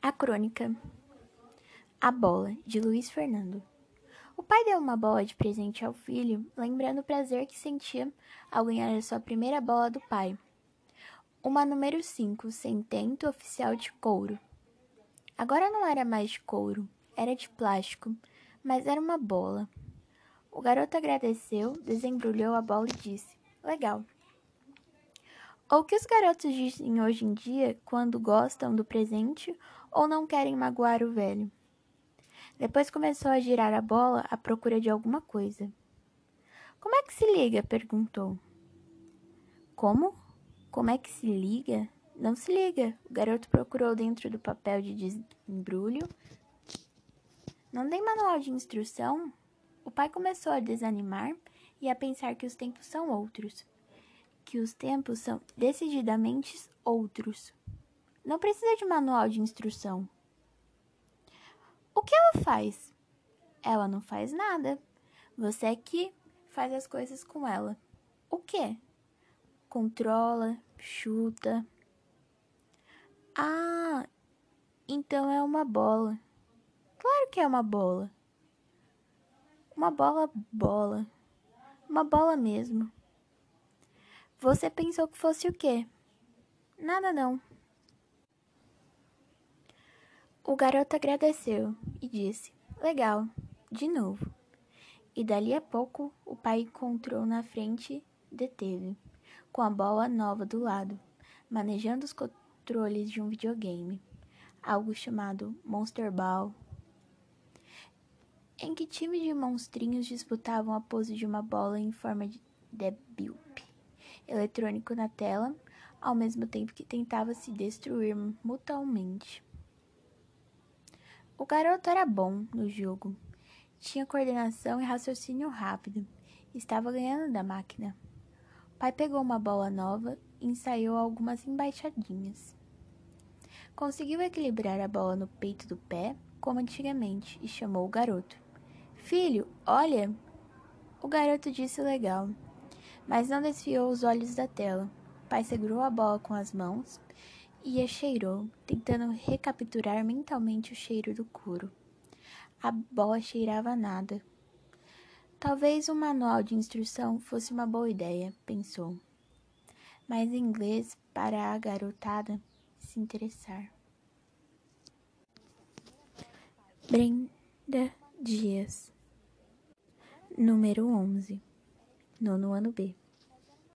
A Crônica A Bola, de Luiz Fernando. O pai deu uma bola de presente ao filho, lembrando o prazer que sentia ao ganhar a sua primeira bola do pai. Uma número 5, sem tento oficial de couro. Agora não era mais de couro, era de plástico, mas era uma bola. O garoto agradeceu, desembrulhou a bola e disse: Legal. Ou que os garotos dizem hoje em dia quando gostam do presente ou não querem magoar o velho. Depois começou a girar a bola à procura de alguma coisa. Como é que se liga? perguntou. Como? Como é que se liga? Não se liga. O garoto procurou dentro do papel de desembrulho. Não tem manual de instrução? O pai começou a desanimar e a pensar que os tempos são outros que os tempos são decididamente outros. Não precisa de manual de instrução. O que ela faz? Ela não faz nada. Você é que faz as coisas com ela. O que? Controla, chuta. Ah, então é uma bola. Claro que é uma bola. Uma bola, bola. Uma bola mesmo. Você pensou que fosse o quê? Nada não. O garoto agradeceu e disse: Legal, de novo. E dali a pouco o pai encontrou na frente, deteve, com a bola nova do lado, manejando os controles de um videogame, algo chamado Monster Ball, em que time de monstrinhos disputavam a pose de uma bola em forma de debut eletrônico na tela, ao mesmo tempo que tentava se destruir mutuamente. O garoto era bom no jogo, tinha coordenação e raciocínio rápido, estava ganhando da máquina. O pai pegou uma bola nova e ensaiou algumas embaixadinhas. Conseguiu equilibrar a bola no peito do pé, como antigamente, e chamou o garoto. Filho, olha! O garoto disse legal mas não desviou os olhos da tela. O pai segurou a bola com as mãos e a cheirou, tentando recapturar mentalmente o cheiro do couro. A bola cheirava nada. Talvez um manual de instrução fosse uma boa ideia, pensou. Mas inglês para a garotada se interessar. Brenda Dias Número 11 Nono ano B